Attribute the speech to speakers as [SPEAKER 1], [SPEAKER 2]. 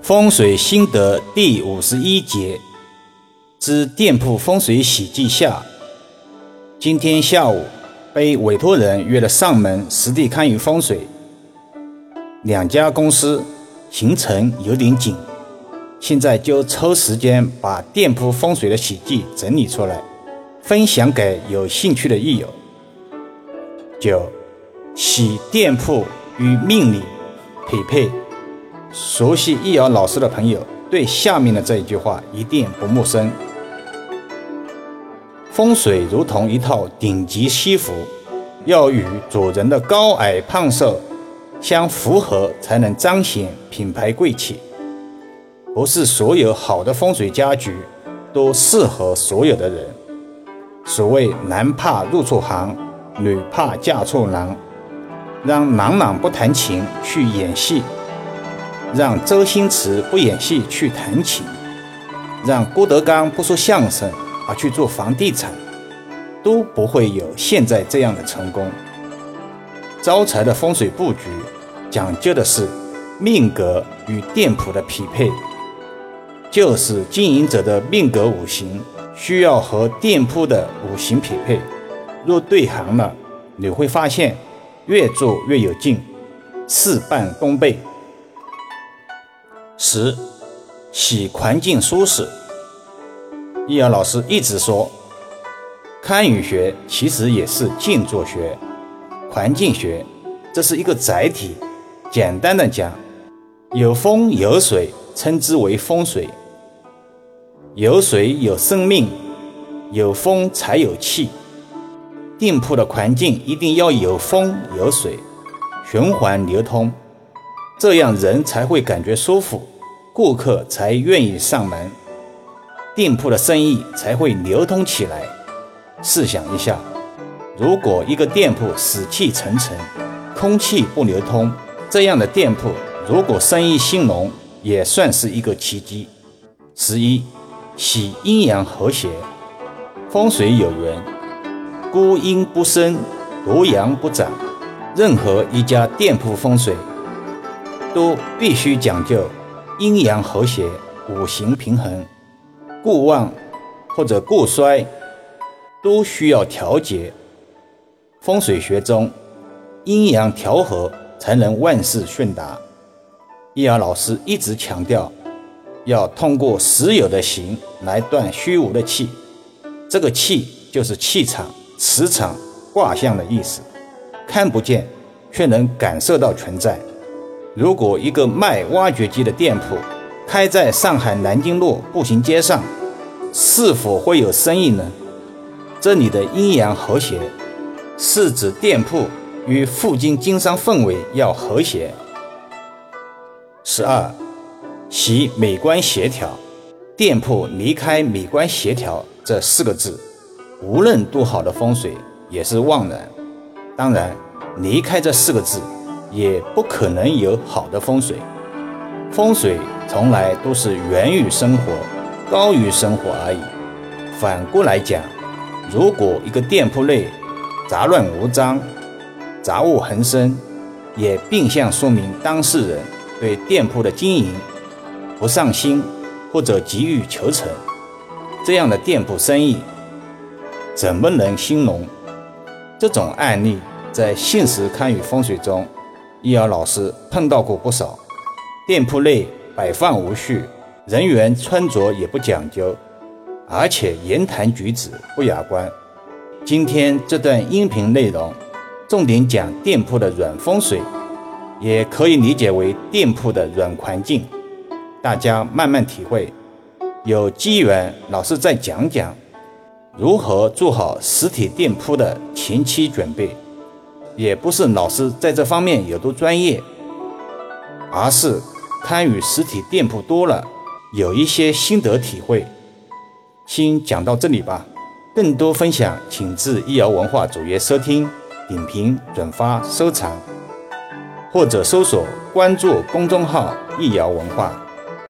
[SPEAKER 1] 风水心得第五十一节之店铺风水喜忌下。今天下午被委托人约了上门实地看与风水，两家公司行程有点紧，现在就抽时间把店铺风水的喜忌整理出来，分享给有兴趣的益友。九，喜店铺与命理匹配。熟悉易遥老师的朋友，对下面的这一句话一定不陌生。风水如同一套顶级西服，要与主人的高矮胖瘦相符合，才能彰显品牌贵气。不是所有好的风水家具都适合所有的人。所谓男怕入错行，女怕嫁错郎。让郎朗不弹琴去演戏。让周星驰不演戏去弹琴，让郭德纲不说相声而去做房地产，都不会有现在这样的成功。招财的风水布局讲究的是命格与店铺的匹配，就是经营者的命格五行需要和店铺的五行匹配。若对行了，你会发现越做越有劲，事半功倍。十，喜环境舒适。易遥老师一直说，堪舆学其实也是静坐学、环境学，这是一个载体。简单的讲，有风有水，称之为风水；有水有生命，有风才有气。店铺的环境一定要有风有水，循环流通。这样人才会感觉舒服，顾客才愿意上门，店铺的生意才会流通起来。试想一下，如果一个店铺死气沉沉，空气不流通，这样的店铺如果生意兴隆，也算是一个奇迹。十一，喜阴阳和谐。风水有缘，孤阴不生，独阳不长。任何一家店铺风水。都必须讲究阴阳和谐、五行平衡，过旺或者过衰都需要调节。风水学中，阴阳调和才能万事顺达。易遥老师一直强调，要通过实有的形来断虚无的气。这个气就是气场、磁场、卦象的意思，看不见却能感受到存在。如果一个卖挖掘机的店铺开在上海南京路步行街上，是否会有生意呢？这里的阴阳和谐，是指店铺与附近经商氛围要和谐。十二，其美观协调，店铺离开美观协调这四个字，无论多好的风水也是妄然。当然，离开这四个字。也不可能有好的风水。风水从来都是源于生活，高于生活而已。反过来讲，如果一个店铺内杂乱无章、杂物横生，也变相说明当事人对店铺的经营不上心，或者急于求成。这样的店铺生意怎么能兴隆？这种案例在现实堪舆风水中。易遥老师碰到过不少，店铺内摆放无序，人员穿着也不讲究，而且言谈举止不雅观。今天这段音频内容，重点讲店铺的软风水，也可以理解为店铺的软环境，大家慢慢体会。有机缘，老师再讲讲如何做好实体店铺的前期准备。也不是老师在这方面有多专业，而是参与实体店铺多了，有一些心得体会。先讲到这里吧，更多分享请至易瑶文化主页收听、点评、转发、收藏，或者搜索关注公众号“易瑶文化”。